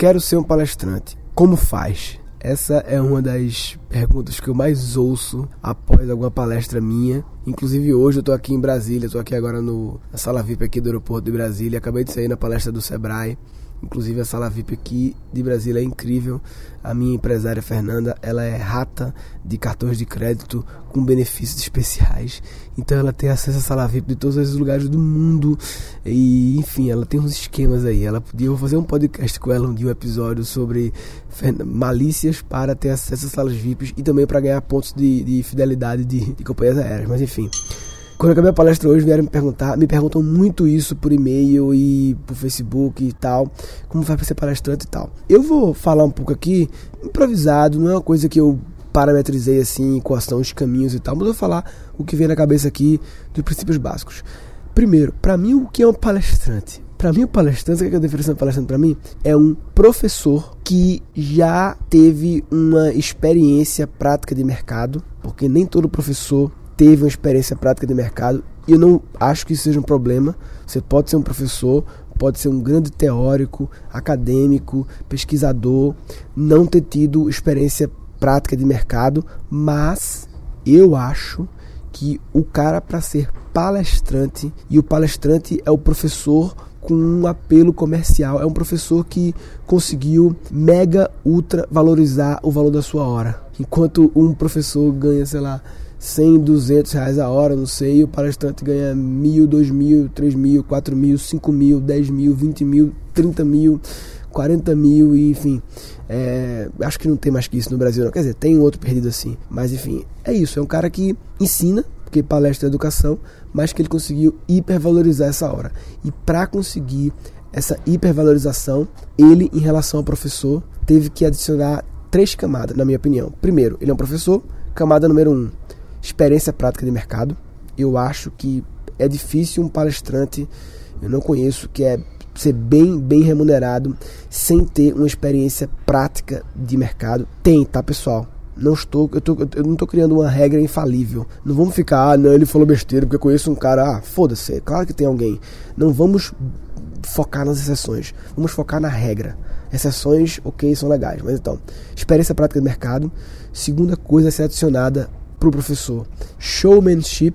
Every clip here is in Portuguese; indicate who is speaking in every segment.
Speaker 1: Quero ser um palestrante. Como faz? Essa é uma das perguntas que eu mais ouço após alguma palestra minha. Inclusive hoje eu estou aqui em Brasília, estou aqui agora no, na sala VIP aqui do aeroporto de Brasília. Acabei de sair na palestra do Sebrae Inclusive a sala VIP aqui de Brasília é incrível. A minha empresária Fernanda, ela é rata de cartões de crédito com benefícios especiais. Então ela tem acesso à sala VIP de todos os lugares do mundo. E enfim, ela tem uns esquemas aí. Ela podia eu vou fazer um podcast com ela um dia um episódio sobre malícias para ter acesso às salas VIPs e também para ganhar pontos de, de fidelidade de, de companhias aéreas. Mas enfim. Quando eu acabei a palestra hoje, vieram me perguntar, me perguntam muito isso por e-mail e por Facebook e tal, como vai para ser palestrante e tal. Eu vou falar um pouco aqui, improvisado, não é uma coisa que eu parametrizei assim, quais são os caminhos e tal, mas eu vou falar o que vem na cabeça aqui dos princípios básicos. Primeiro, para mim, o que é um palestrante? Para mim, o palestrante, o que é a definição de palestrante para mim? É um professor que já teve uma experiência prática de mercado, porque nem todo professor teve uma experiência prática de mercado e eu não acho que isso seja um problema. Você pode ser um professor, pode ser um grande teórico, acadêmico, pesquisador, não ter tido experiência prática de mercado, mas eu acho que o cara para ser palestrante e o palestrante é o professor com um apelo comercial, é um professor que conseguiu mega ultra valorizar o valor da sua hora. Enquanto um professor ganha, sei lá, 100, 200 reais a hora, não sei, e o palestrante ganha mil, dois mil, três mil, quatro mil, cinco mil, dez mil, vinte mil, trinta mil, quarenta mil, e, enfim. É, acho que não tem mais que isso no Brasil, não. Quer dizer, tem outro perdido assim. Mas, enfim, é isso. É um cara que ensina, porque palestra é educação, mas que ele conseguiu hipervalorizar essa hora. E para conseguir essa hipervalorização, ele, em relação ao professor, teve que adicionar três camadas, na minha opinião. Primeiro, ele é um professor. Camada número um, experiência prática de mercado. Eu acho que é difícil um palestrante, eu não conheço, que é ser bem, bem remunerado sem ter uma experiência prática de mercado. Tem, tá, pessoal? Não estou, eu, tô, eu não estou criando uma regra infalível. Não vamos ficar, ah, não, ele falou besteira porque eu conheço um cara, ah, foda-se, é claro que tem alguém. Não vamos focar nas exceções, vamos focar na regra. Exceções, ok, são legais, mas então, experiência prática de mercado. Segunda coisa a ser adicionada para o professor. Showmanship,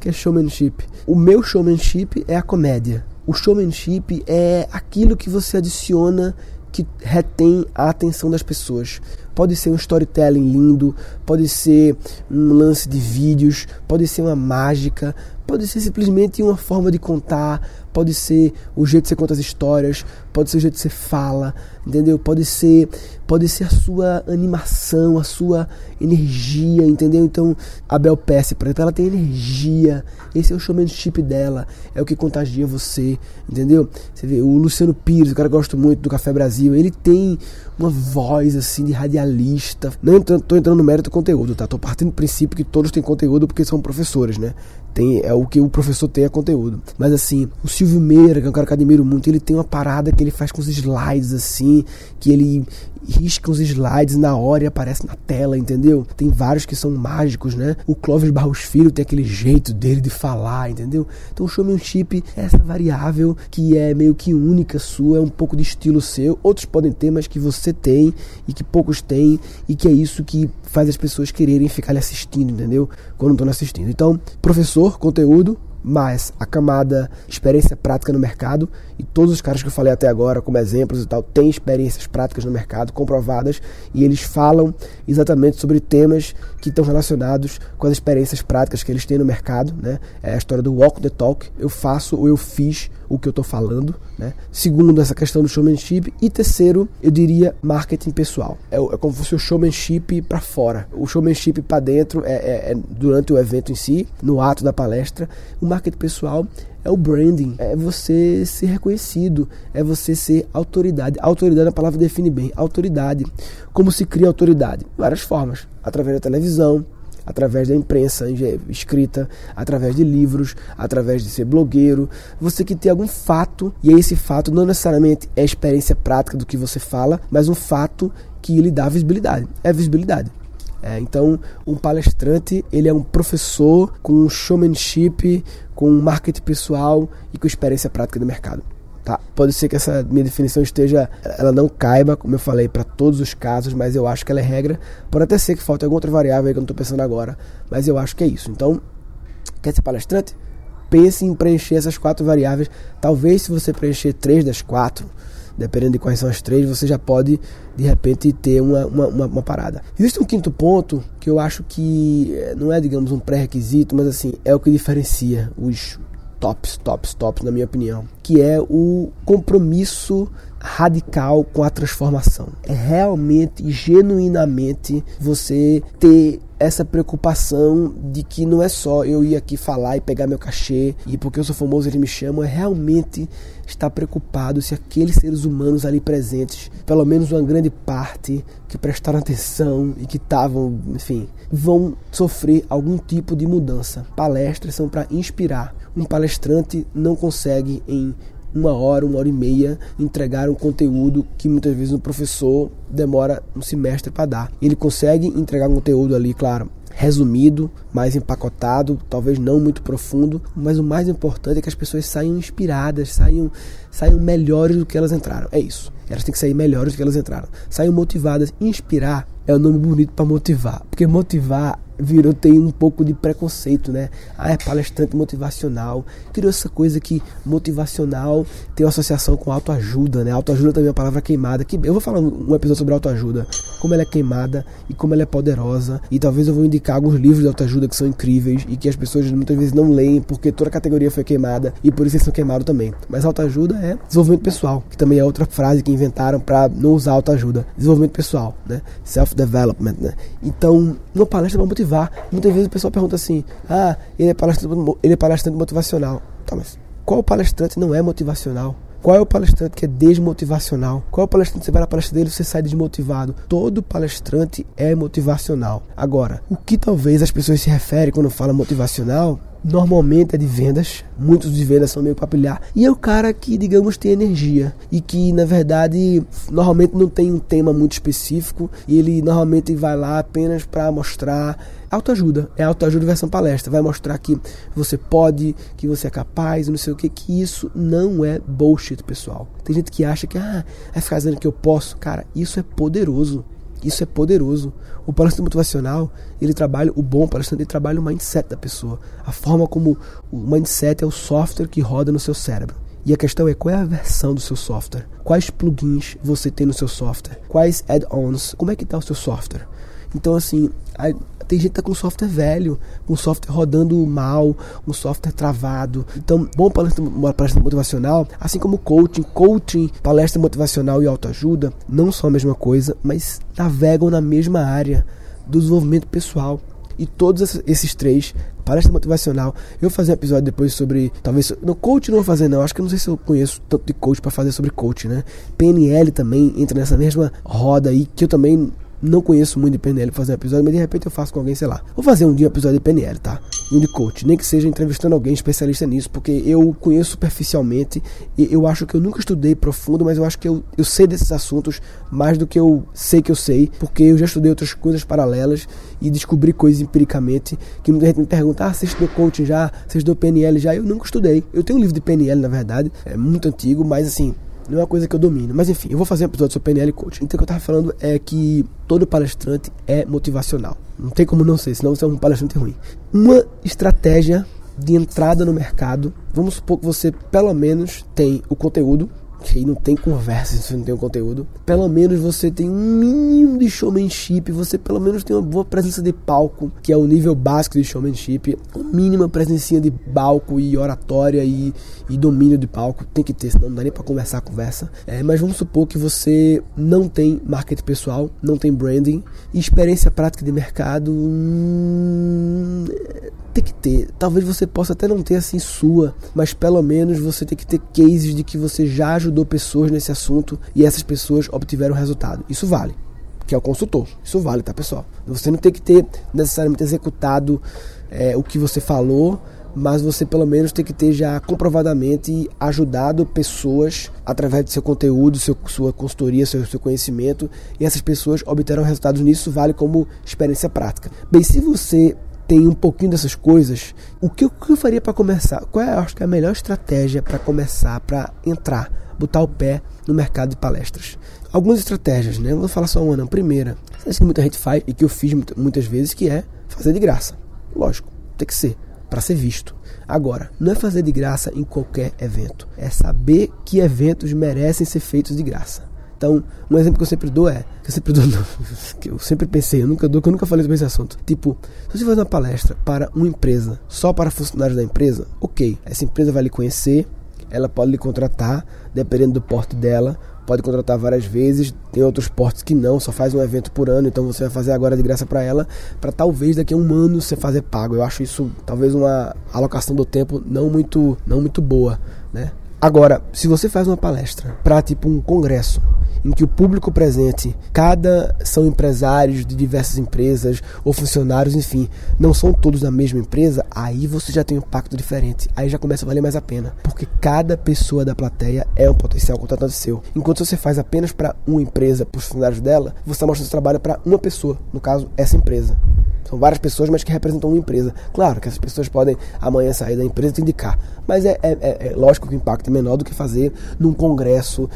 Speaker 1: que é showmanship? O meu showmanship é a comédia. O showmanship é aquilo que você adiciona que retém a atenção das pessoas. Pode ser um storytelling lindo, pode ser um lance de vídeos, pode ser uma mágica, pode ser simplesmente uma forma de contar, pode ser o jeito que você conta as histórias, pode ser o jeito que você fala, entendeu? Pode ser, pode ser a sua animação, a sua energia, entendeu? Então, a Bel Pesce, por exemplo, ela tem energia. Esse é o showmanship dela, é o que contagia você, entendeu? Você vê o Luciano Pires, o cara gosta muito do Café Brasil, ele tem uma voz assim de radialista. Não estou entrando no mérito do conteúdo, tá? Tô partindo do princípio que todos têm conteúdo porque são professores, né? Tem, é o que o professor tem é conteúdo. Mas assim, o Silvio Meira, que é um cara que eu admiro muito, ele tem uma parada que ele faz com os slides assim, que ele risca os slides na hora e aparece na tela, entendeu? Tem vários que são mágicos, né? O Clóvis Barros Filho tem aquele jeito dele de falar, entendeu? Então o showmanship é essa variável que é meio que única sua, é um pouco de estilo seu. Outros podem ter, mas que você tem e que poucos têm e que é isso que faz as pessoas quererem ficar lhe assistindo, entendeu? Quando estão assistindo. Então, professor, conteúdo, mas a camada experiência prática no mercado e todos os caras que eu falei até agora como exemplos e tal têm experiências práticas no mercado comprovadas e eles falam exatamente sobre temas que estão relacionados com as experiências práticas que eles têm no mercado, né? É a história do walk the talk, eu faço ou eu fiz o que eu estou falando, né? Segundo, essa questão do showmanship e terceiro, eu diria marketing pessoal. É, é como se fosse o showmanship para fora. O showmanship para dentro é, é, é durante o evento em si, no ato da palestra. O marketing pessoal é o branding, é você ser reconhecido, é você ser autoridade. Autoridade, a palavra define bem, autoridade. Como se cria autoridade? Várias formas, através da televisão, através da imprensa escrita, através de livros, através de ser blogueiro. Você que tem algum fato, e esse fato não necessariamente é a experiência prática do que você fala, mas um fato que lhe dá visibilidade. É visibilidade. É, então, um palestrante, ele é um professor com showmanship, com marketing pessoal e com experiência prática do mercado. Tá? Pode ser que essa minha definição esteja, ela não caiba, como eu falei, para todos os casos, mas eu acho que ela é regra. Pode até ser que falte alguma outra variável aí que eu não estou pensando agora, mas eu acho que é isso. Então, quer ser palestrante? Pense em preencher essas quatro variáveis. Talvez se você preencher três das quatro, dependendo de quais são as três, você já pode de repente ter uma, uma, uma, uma parada. Existe um quinto ponto que eu acho que eh, não é, digamos, um pré-requisito, mas assim, é o que diferencia os tops, tops, tops, na minha opinião, que é o compromisso radical com a transformação. É realmente, genuinamente, você ter essa preocupação de que não é só eu ir aqui falar e pegar meu cachê e porque eu sou famoso eles me chamam, é realmente estar preocupado se aqueles seres humanos ali presentes, pelo menos uma grande parte que prestaram atenção e que estavam, enfim, vão sofrer algum tipo de mudança. Palestras são para inspirar. Um palestrante não consegue em uma hora, uma hora e meia, entregar um conteúdo que muitas vezes o professor demora um semestre para dar. Ele consegue entregar um conteúdo ali, claro, resumido, mais empacotado, talvez não muito profundo, mas o mais importante é que as pessoas saiam inspiradas, saiam, saiam melhores do que elas entraram. É isso. Elas têm que sair melhores do que elas entraram. Saiam motivadas. Inspirar é um nome bonito para motivar, porque motivar virou tem um pouco de preconceito, né? Ah, é palestrante motivacional. Criou essa coisa que motivacional tem uma associação com autoajuda, né? Autoajuda também é uma palavra queimada. Que eu vou falar um episódio sobre autoajuda, como ela é queimada e como ela é poderosa. E talvez eu vou indicar alguns livros de autoajuda que são incríveis e que as pessoas muitas vezes não leem porque toda a categoria foi queimada e por isso eles são queimados também. Mas autoajuda é desenvolvimento pessoal, que também é outra frase que inventaram para não usar autoajuda. Desenvolvimento pessoal, né? Self development, né? Então, uma palestra para motivar motivar. Muitas vezes o pessoal pergunta assim: ah, ele é palestrante, ele é palestrante motivacional. Tá, mas qual palestrante não é motivacional? Qual é o palestrante que é desmotivacional? Qual é o palestrante que você vai na palestra dele e você sai desmotivado? Todo palestrante é motivacional. Agora, o que talvez as pessoas se referem quando falam motivacional normalmente é de vendas, muitos de vendas são meio papilhar, e é o cara que, digamos, tem energia. E que, na verdade, normalmente não tem um tema muito específico. E ele normalmente vai lá apenas para mostrar autoajuda, é autoajuda versão palestra, vai mostrar que você pode, que você é capaz, não sei o que, que isso não é bullshit, pessoal. Tem gente que acha que, ah, é ficar dizendo que eu posso, cara, isso é poderoso. Isso é poderoso. O palestrante motivacional, ele trabalha, o bom palestrante, ele trabalha o mindset da pessoa. A forma como o mindset é o software que roda no seu cérebro. E a questão é qual é a versão do seu software? Quais plugins você tem no seu software? Quais add-ons? Como é que está o seu software? Então, assim, tem gente que tá com software velho, com software rodando mal, um software travado. Então, bom palestra, palestra motivacional, assim como coaching, coaching, palestra motivacional e autoajuda, não são a mesma coisa, mas navegam na mesma área do desenvolvimento pessoal. E todos esses três, palestra motivacional, eu vou fazer um episódio depois sobre, talvez, no coach não vou fazer não, acho que não sei se eu conheço tanto de coach para fazer sobre coach, né? PNL também entra nessa mesma roda aí, que eu também não conheço muito de PNL fazer episódio, mas de repente eu faço com alguém, sei lá. Vou fazer um dia um episódio de PNL, tá? Um de coach, nem que seja entrevistando alguém especialista nisso, porque eu conheço superficialmente e eu acho que eu nunca estudei profundo, mas eu acho que eu, eu sei desses assuntos mais do que eu sei que eu sei, porque eu já estudei outras coisas paralelas e descobri coisas empiricamente que muita gente me pergunta: ah, você estudou coaching já? Você estudou PNL já? Eu nunca estudei. Eu tenho um livro de PNL, na verdade, é muito antigo, mas assim, não é uma coisa que eu domino. Mas enfim, eu vou fazer um episódio sobre PNL Coach. Então o que eu tava falando é que todo palestrante é motivacional. Não tem como não ser, senão você é um palestrante ruim. Uma estratégia de entrada no mercado, vamos supor que você pelo menos tem o conteúdo que aí não tem conversa se você não tem o conteúdo. Pelo menos você tem um mínimo de showmanship, você pelo menos tem uma boa presença de palco, que é o nível básico de showmanship, uma mínima presença de palco e oratória e, e domínio de palco, tem que ter, senão não dá nem pra conversar a conversa. É, mas vamos supor que você não tem marketing pessoal, não tem branding, e experiência prática de mercado. Hum, tem que ter. Talvez você possa até não ter assim sua, mas pelo menos você tem que ter cases de que você já ajudou pessoas nesse assunto e essas pessoas obtiveram resultado. Isso vale. Que é o consultor. Isso vale, tá, pessoal? Você não tem que ter necessariamente executado é, o que você falou, mas você pelo menos tem que ter já comprovadamente ajudado pessoas através do seu conteúdo, seu, sua consultoria, seu, seu conhecimento, e essas pessoas obterão resultados nisso, vale como experiência prática. Bem, se você tem um pouquinho dessas coisas, o que, o que eu faria para começar? Qual é, acho que é a melhor estratégia para começar, para entrar, botar o pé no mercado de palestras? Algumas estratégias, né? Eu vou falar só uma, não. Primeira, que muita gente faz e que eu fiz muitas vezes, que é fazer de graça. Lógico, tem que ser, para ser visto. Agora, não é fazer de graça em qualquer evento, é saber que eventos merecem ser feitos de graça. Então, um exemplo que eu sempre dou é, que eu sempre dou, que eu sempre pensei, eu nunca dou, que eu nunca falei sobre esse assunto. Tipo, se você faz uma palestra para uma empresa, só para funcionários da empresa, ok, essa empresa vai lhe conhecer, ela pode lhe contratar, dependendo do porte dela, pode contratar várias vezes. Tem outros portos que não, só faz um evento por ano, então você vai fazer agora de graça para ela, para talvez daqui a um ano você fazer pago. Eu acho isso talvez uma alocação do tempo não muito, não muito boa, né? Agora, se você faz uma palestra para tipo um congresso, em que o público presente, cada são empresários de diversas empresas ou funcionários, enfim, não são todos da mesma empresa, aí você já tem um impacto diferente. Aí já começa a valer mais a pena, porque cada pessoa da plateia é um potencial contratante seu. Enquanto você faz apenas para uma empresa, para os funcionários dela, você está mostrando seu trabalho para uma pessoa, no caso, essa empresa. São várias pessoas, mas que representam uma empresa. Claro que essas pessoas podem amanhã sair da empresa e te indicar. Mas é, é, é, é lógico que o impacto é menor do que fazer num congresso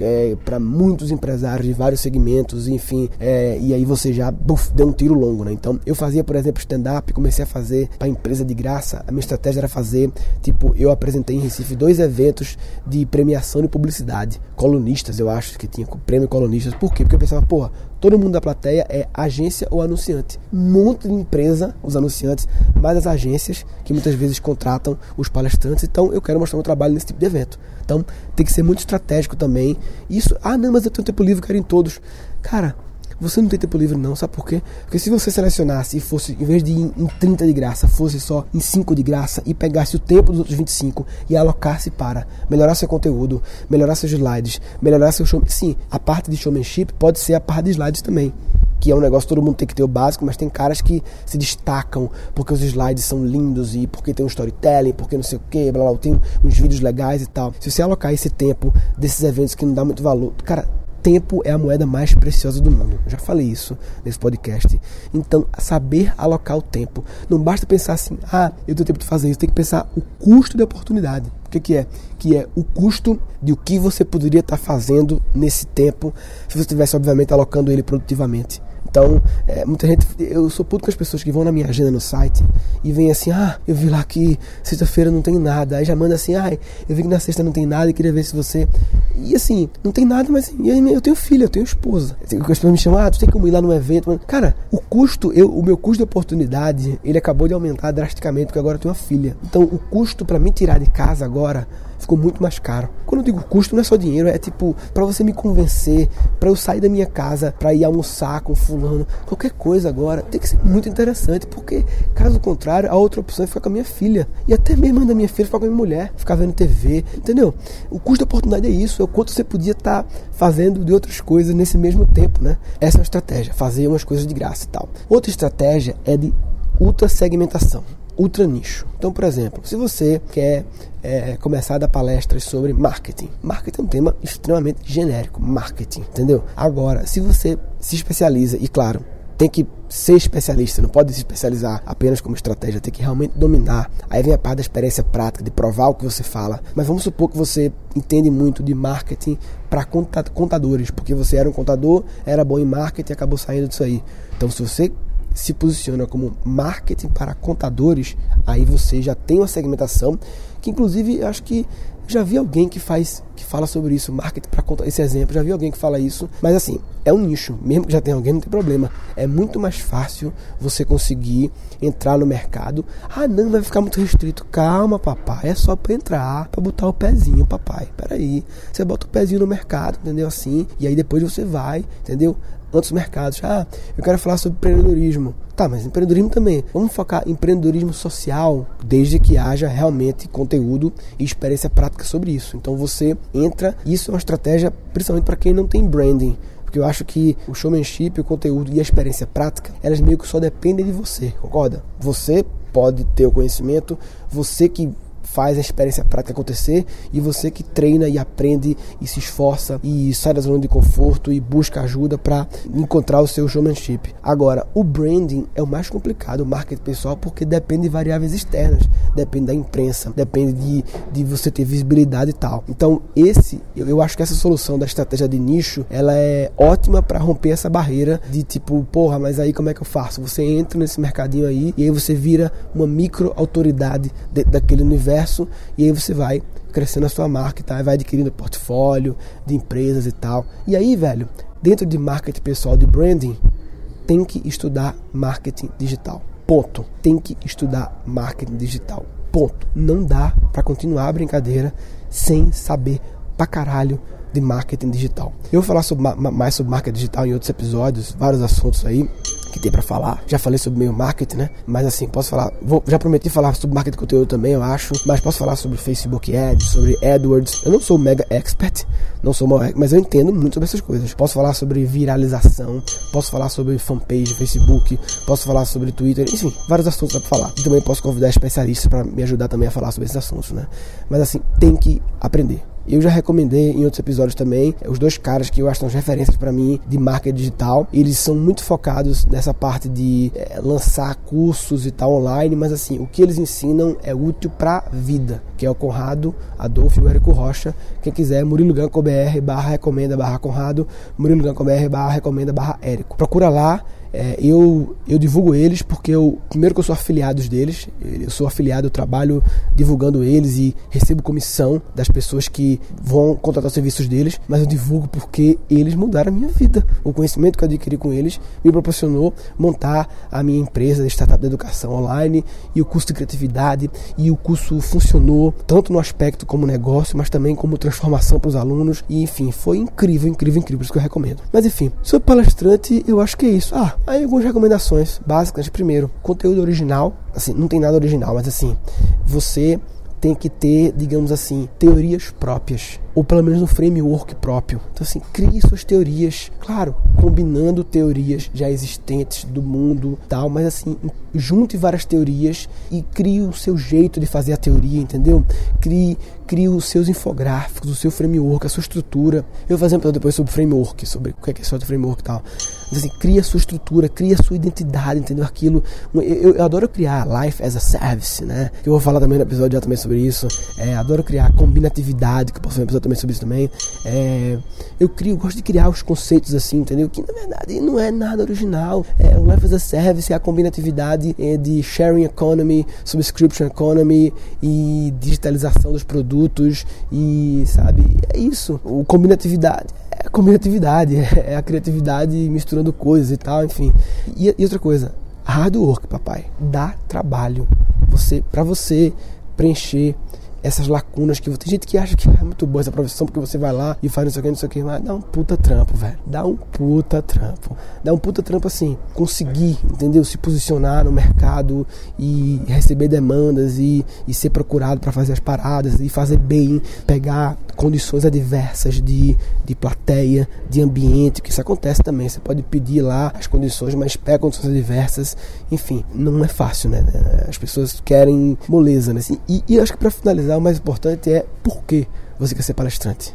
Speaker 1: é, para muitos empresários de vários segmentos, enfim. É, e aí você já buf, deu um tiro longo, né? Então eu fazia, por exemplo, stand-up, comecei a fazer para empresa de graça. A minha estratégia era fazer, tipo, eu apresentei em Recife dois eventos de premiação de publicidade. Colunistas, eu acho que tinha prêmio colunistas. Por quê? Porque eu pensava, porra, todo mundo da plateia é agência ou anunciante. Monte de empresa, os anunciantes, mas as agências que muitas vezes contratam os palestrantes. Então eu quero mostrar meu trabalho nesse tipo de evento. Então tem que ser muito estratégico também. Isso, ah, não, mas eu tenho tempo livre, quero ir em todos. Cara, você não tem tempo livre não, sabe por quê? Porque se você selecionasse e fosse, em vez de ir em 30 de graça, fosse só em 5 de graça e pegasse o tempo dos outros 25 e alocasse para melhorar seu conteúdo, melhorar seus slides, melhorar seu show... Sim, a parte de showmanship pode ser a parte de slides também que é um negócio todo mundo tem que ter o básico, mas tem caras que se destacam porque os slides são lindos e porque tem um storytelling, porque não sei o que, blá blá, tem uns vídeos legais e tal. Se você alocar esse tempo desses eventos que não dá muito valor, cara, tempo é a moeda mais preciosa do mundo. Eu já falei isso nesse podcast. Então, saber alocar o tempo. Não basta pensar assim, ah, eu tenho tempo de fazer isso. Tem que pensar o custo da oportunidade. O que, que é? Que é o custo de o que você poderia estar fazendo nesse tempo se você estivesse, obviamente, alocando ele produtivamente. Então, é, muita gente. Eu sou puto com as pessoas que vão na minha agenda no site e vem assim: ah, eu vi lá que sexta-feira não tem nada. Aí já manda assim: ah, eu vi que na sexta não tem nada e queria ver se você. E assim, não tem nada, mas eu tenho filha, eu tenho esposa. As pessoas me chamam: ah, tu tem como ir lá no evento. Cara, o custo, eu, o meu custo de oportunidade, ele acabou de aumentar drasticamente porque agora eu tenho uma filha. Então, o custo para me tirar de casa agora ficou muito mais caro. Quando eu digo custo, não é só dinheiro, é tipo para você me convencer, para eu sair da minha casa, para ir almoçar com fulano, qualquer coisa agora, tem que ser muito interessante, porque caso contrário, a outra opção é ficar com a minha filha e até mesmo da minha filha ficar com a minha mulher, ficar vendo TV, entendeu? O custo da oportunidade é isso, é o quanto você podia estar tá fazendo de outras coisas nesse mesmo tempo, né? Essa é uma estratégia, fazer umas coisas de graça e tal. Outra estratégia é de ultra segmentação ultra nicho. Então, por exemplo, se você quer é, começar a dar palestras sobre marketing, marketing é um tema extremamente genérico, marketing, entendeu? Agora, se você se especializa, e claro, tem que ser especialista, não pode se especializar apenas como estratégia, tem que realmente dominar. Aí vem a parte da experiência prática, de provar o que você fala. Mas vamos supor que você entende muito de marketing para contadores, porque você era um contador, era bom em marketing e acabou saindo disso aí. Então, se você se posiciona como marketing para contadores, aí você já tem uma segmentação que inclusive acho que já vi alguém que faz que fala sobre isso, marketing para contar esse exemplo, já vi alguém que fala isso, mas assim, é um nicho, mesmo que já tenha alguém, não tem problema. É muito mais fácil você conseguir entrar no mercado. Ah, não, vai ficar muito restrito. Calma, papai, é só para entrar, para botar o pezinho, papai. Peraí. Você bota o pezinho no mercado, entendeu assim? E aí depois você vai, entendeu? Outros mercados. Ah, eu quero falar sobre empreendedorismo. Tá, mas empreendedorismo também. Vamos focar em empreendedorismo social, desde que haja realmente conteúdo e experiência prática sobre isso. Então você entra, isso é uma estratégia principalmente para quem não tem branding. Porque eu acho que o showmanship, o conteúdo e a experiência prática, elas meio que só dependem de você, concorda? Você pode ter o conhecimento, você que faz a experiência prática acontecer e você que treina e aprende e se esforça e sai da zona de conforto e busca ajuda para encontrar o seu showmanship. Agora, o branding é o mais complicado, o marketing pessoal, porque depende de variáveis externas, depende da imprensa, depende de, de você ter visibilidade e tal. Então, esse, eu, eu acho que essa solução da estratégia de nicho, ela é ótima para romper essa barreira de tipo, porra, mas aí como é que eu faço? Você entra nesse mercadinho aí e aí você vira uma micro autoridade dentro daquele universo e aí você vai crescendo a sua marca e tá? vai adquirindo portfólio de empresas e tal. E aí, velho, dentro de marketing pessoal de branding, tem que estudar marketing digital. Ponto. Tem que estudar marketing digital. Ponto. Não dá para continuar a brincadeira sem saber pra caralho de marketing digital. Eu vou falar sobre, mais sobre marketing digital em outros episódios, vários assuntos aí que tem para falar. Já falei sobre meio marketing, né? Mas assim, posso falar, vou, já prometi falar sobre marketing de conteúdo também, eu acho, mas posso falar sobre Facebook Ads, sobre AdWords. Eu não sou mega expert, não sou uma, mas eu entendo muito sobre essas coisas. Posso falar sobre viralização, posso falar sobre fanpage, Facebook, posso falar sobre Twitter, enfim, vários assuntos para falar. E também posso convidar especialistas para me ajudar também a falar sobre esses assuntos, né? Mas assim, tem que aprender. Eu já recomendei em outros episódios também os dois caras que eu acho que são referências para mim de marketing digital. Eles são muito focados nessa parte de é, lançar cursos e tal online, mas assim, o que eles ensinam é útil para vida, que é o Conrado, Adolfo e o Érico Rocha. Quem quiser, Murilo Ganco BR barra recomenda barra Conrado, Murilo Ganco BR barra recomenda barra Érico. Procura lá é, eu, eu divulgo eles porque eu, primeiro que eu sou afiliado deles, eu sou afiliado, eu trabalho divulgando eles e recebo comissão das pessoas que vão contratar os serviços deles, mas eu divulgo porque eles mudaram a minha vida. O conhecimento que eu adquiri com eles me proporcionou montar a minha empresa de startup de educação online e o curso de criatividade e o curso funcionou tanto no aspecto como negócio, mas também como transformação para os alunos e enfim, foi incrível, incrível, incrível, por isso que eu recomendo. Mas enfim, sobre palestrante, eu acho que é isso. Ah, Aí algumas recomendações básicas. Primeiro, conteúdo original. Assim, não tem nada original, mas assim, você tem que ter, digamos assim, teorias próprias ou pelo menos um framework próprio. Então, assim, crie suas teorias, claro, combinando teorias já existentes do mundo tal, mas assim, junte várias teorias e crie o seu jeito de fazer a teoria, entendeu? Crie, crie os seus infográficos, o seu framework, a sua estrutura. Eu vou fazer um episódio depois sobre framework, sobre o que é, que é só de framework e tal. Assim, cria sua estrutura, cria sua identidade, entendeu? Aquilo. Eu, eu, adoro criar life as a service, né? Eu vou falar também no episódio já também sobre isso. É, adoro criar combinatividade, que eu posso fazer um episódio também sobre isso também. É, eu crio, gosto de criar os conceitos assim, entendeu? Que na verdade não é nada original. É, o Life as a Service é a combinatividade é, de sharing economy, subscription economy e digitalização dos produtos e, sabe, é isso. O combinatividade é combinatividade, é a criatividade misturando coisas e tal, enfim. E, e outra coisa, hard work, papai, dá trabalho. Você, para você preencher essas lacunas que tem gente que acha que é muito boa essa profissão porque você vai lá e faz não sei o que, não sei o que, mas dá um puta trampo, velho. Dá um puta trampo. Dá um puta trampo assim, conseguir, entendeu? Se posicionar no mercado e receber demandas e, e ser procurado para fazer as paradas e fazer bem, pegar condições adversas de, de plateia, de ambiente, que isso acontece também. Você pode pedir lá as condições, mas pega condições adversas. Enfim, não é fácil, né? As pessoas querem moleza, né? E, e acho que para finalizar, o mais importante é por que você quer ser palestrante.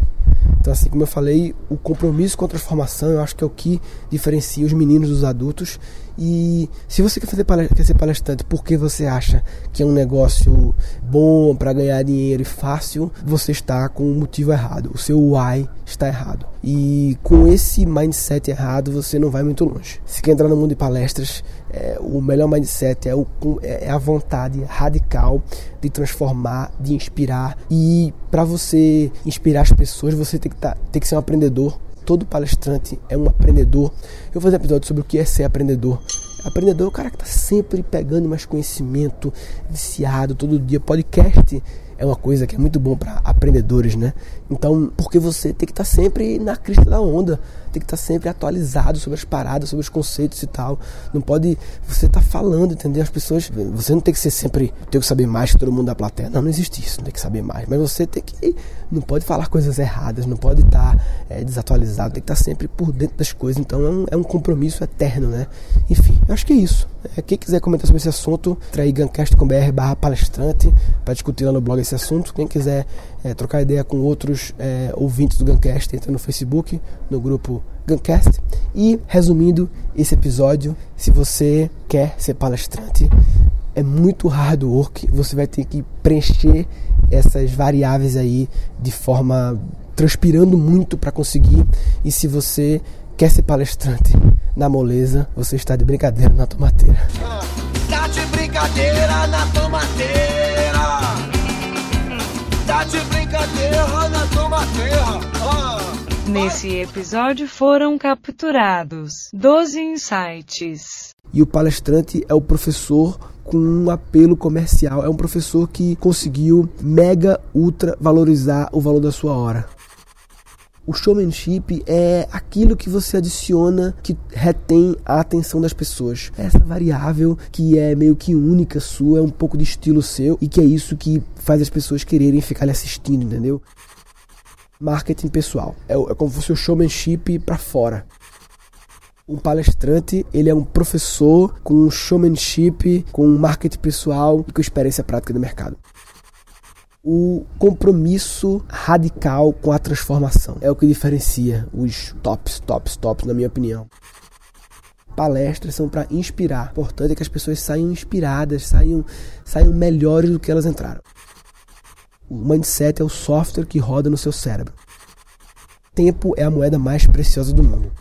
Speaker 1: Então, assim como eu falei, o compromisso com a transformação eu acho que é o que diferencia os meninos dos adultos. E se você quer, fazer quer ser palestrante porque você acha que é um negócio bom para ganhar dinheiro e fácil, você está com o motivo errado. O seu why está errado. E com esse mindset errado, você não vai muito longe. Se quer entrar no mundo de palestras, é, o melhor mindset é, o, é, é a vontade radical de transformar, de inspirar. E para você inspirar as pessoas, você tem que, tá, tem que ser um aprendedor. Todo palestrante é um aprendedor. Eu vou fazer um episódio sobre o que é ser aprendedor. Aprendedor é o cara que está sempre pegando mais conhecimento, viciado todo dia. Podcast é uma coisa que é muito bom para aprendedores, né? Então, porque você tem que estar tá sempre na crista da onda, tem que estar tá sempre atualizado sobre as paradas, sobre os conceitos e tal. Não pode você tá falando, entendeu? As pessoas, você não tem que ser sempre, tem que saber mais que todo mundo da plateia. Não, não existe isso, não tem que saber mais. Mas você tem que, não pode falar coisas erradas, não pode estar tá, é, desatualizado, tem que estar tá sempre por dentro das coisas. Então é um, é um compromisso eterno, né? Enfim, eu acho que é isso. É, quem quiser comentar sobre esse assunto, trair gancast.com.br barra palestrante para discutir lá no blog esse assunto. Quem quiser é, trocar ideia com outros é, ouvintes do Guncast, entra no Facebook, no grupo Guncast. E, resumindo esse episódio, se você quer ser palestrante, é muito hard work, você vai ter que preencher essas variáveis aí de forma transpirando muito para conseguir. E se você quer ser palestrante na moleza, você está de brincadeira na tomateira. Tá de brincadeira na tomateira.
Speaker 2: Tá de brincadeira na tomateira. Ah. Nesse episódio foram capturados 12 insights.
Speaker 1: E o palestrante é o professor com um apelo comercial. É um professor que conseguiu mega ultra valorizar o valor da sua hora. O showmanship é aquilo que você adiciona que retém a atenção das pessoas. Essa variável que é meio que única sua, é um pouco de estilo seu e que é isso que faz as pessoas quererem ficar lhe assistindo, entendeu? Marketing pessoal. É, é como se fosse o showmanship para fora. Um palestrante, ele é um professor com showmanship, com marketing pessoal e com experiência prática do mercado o compromisso radical com a transformação. É o que diferencia os tops, tops, tops, na minha opinião. Palestras são para inspirar. O importante é que as pessoas saiam inspiradas, saiam, saiam melhores do que elas entraram. O mindset é o software que roda no seu cérebro. Tempo é a moeda mais preciosa do mundo.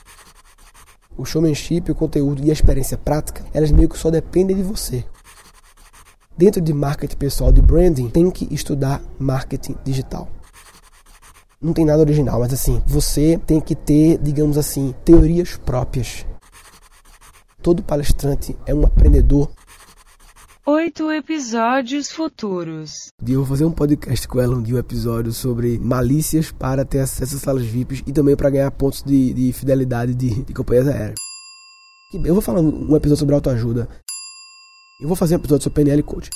Speaker 1: O showmanship, o conteúdo e a experiência prática, elas meio que só dependem de você dentro de marketing pessoal de branding, tem que estudar marketing digital. Não tem nada original, mas assim, você tem que ter, digamos assim, teorias próprias. Todo palestrante é um aprendedor.
Speaker 2: Oito episódios futuros.
Speaker 1: Eu vou fazer um podcast com ela um dia, um episódio sobre malícias para ter acesso às salas VIPs e também para ganhar pontos de, de fidelidade de, de companhias aéreas. Eu vou falar um episódio sobre autoajuda. Eu vou fazer um episódio sobre PNL Coach.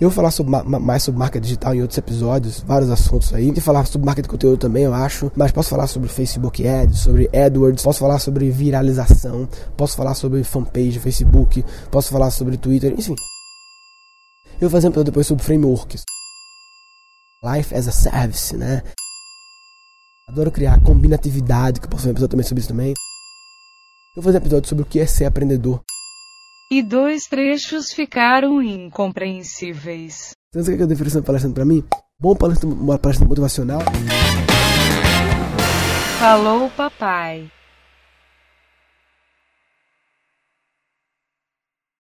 Speaker 1: Eu vou falar sobre, mais sobre marca digital em outros episódios, vários assuntos aí. Vou falar sobre marca de conteúdo também, eu acho. Mas posso falar sobre Facebook Ads, sobre AdWords, posso falar sobre viralização, posso falar sobre fanpage, Facebook, posso falar sobre Twitter, enfim. Eu vou fazer um episódio depois sobre frameworks. Life as a Service, né? Adoro criar combinatividade, que eu posso fazer um episódio também sobre isso também. Eu vou fazer um episódio sobre o que é ser aprendedor
Speaker 2: e dois trechos ficaram incompreensíveis.
Speaker 1: Você o que eu oferecendo palestrando para mim? Bom palestra, uma palestra motivacional.
Speaker 2: Falou, papai.